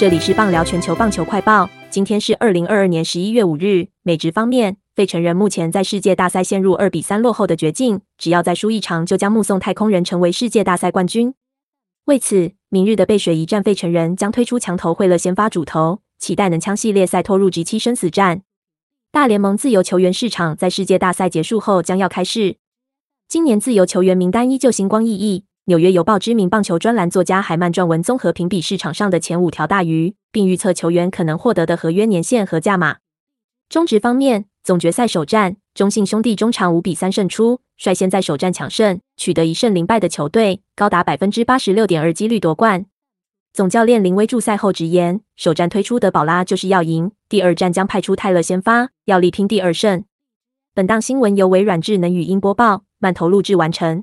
这里是棒聊全球棒球快报，今天是二零二二年十一月五日。美职方面，费城人目前在世界大赛陷入二比三落后的绝境，只要再输一场，就将目送太空人成为世界大赛冠军。为此，明日的背水一战，费城人将推出墙头惠勒先发主投，期待能枪系列赛拖入直七生死战。大联盟自由球员市场在世界大赛结束后将要开市，今年自由球员名单依旧星光熠熠。纽约邮报知名棒球专栏作家海曼撰文综合评比市场上的前五条大鱼，并预测球员可能获得的合约年限和价码。中职方面，总决赛首战，中信兄弟中场五比三胜出，率先在首战抢胜，取得一胜零败的球队，高达百分之八十六点二几率夺冠。总教练林威助赛后直言，首战推出德保拉就是要赢，第二战将派出泰勒先发，要力拼第二胜。本档新闻由微软智能语音播报，慢投录制完成。